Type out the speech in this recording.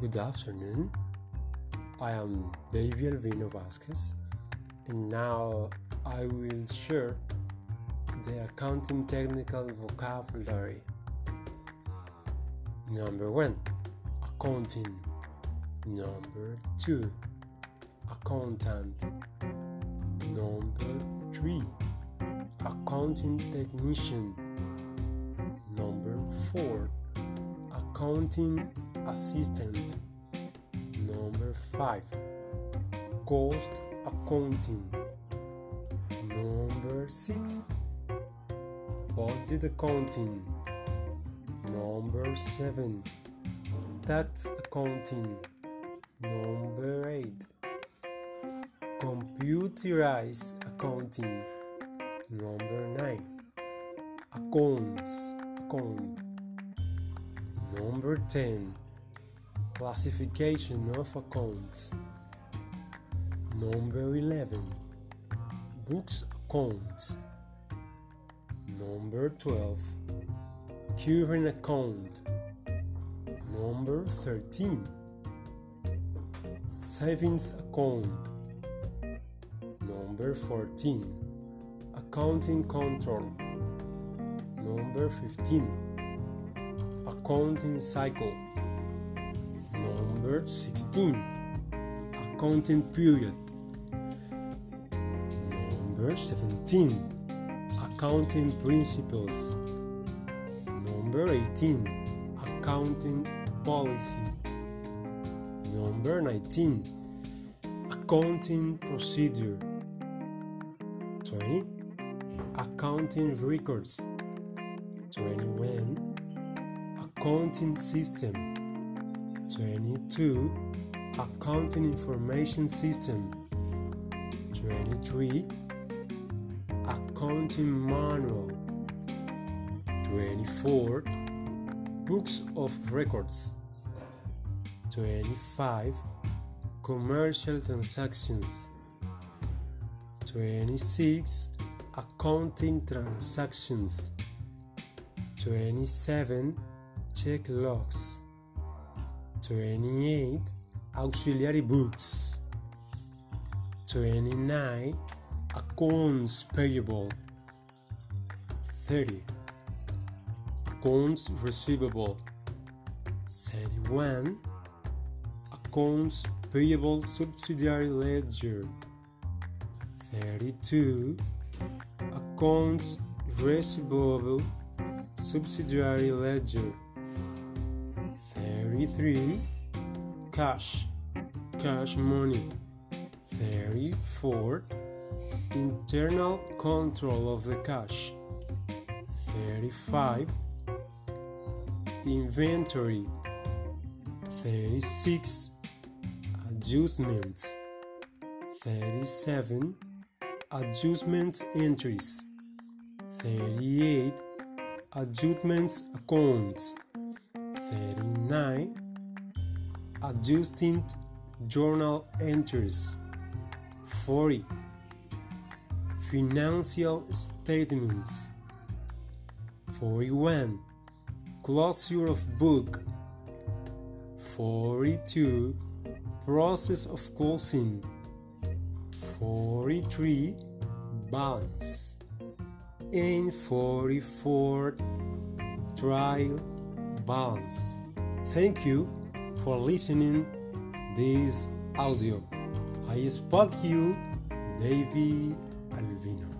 Good afternoon. I am David Alvino Vasquez, and now I will share the accounting technical vocabulary. Number one, accounting. Number two, accountant. Number three, accounting technician. Number four, accounting assistant. Number five, cost accounting. Number six, budget accounting. Number seven, tax accounting. Number eight, computerized accounting. Number nine, accounts account. Number 10 Classification of accounts. Number 11 Books accounts. Number 12 Current account. Number 13 Savings account. Number 14 Accounting control. Number 15 accounting cycle. Number 16 accounting period. Number 17 accounting principles. Number 18 accounting policy. Number 19 accounting procedure. 20 accounting records. 21 accounting system 22 accounting information system. 23 accounting manual. 24 books of records. 25 commercial transactions. 26 accounting transactions. 27 check logs 28 auxiliary books. 29 accounts payable. 30 accounts receivable. 31 accounts payable subsidiary ledger. 32 accounts receivable subsidiary ledger 33 cash. Cash money. 34 internal control of the cash. 35 inventory. 36 adjustments. 37 adjustments entries. 38 adjustments accounts 39 adjusting journal entries 40 financial statements 41 closure of book 42 process of closing 43 balance and 44 trial balance thank you for listening this audio. I spoke you davy alvino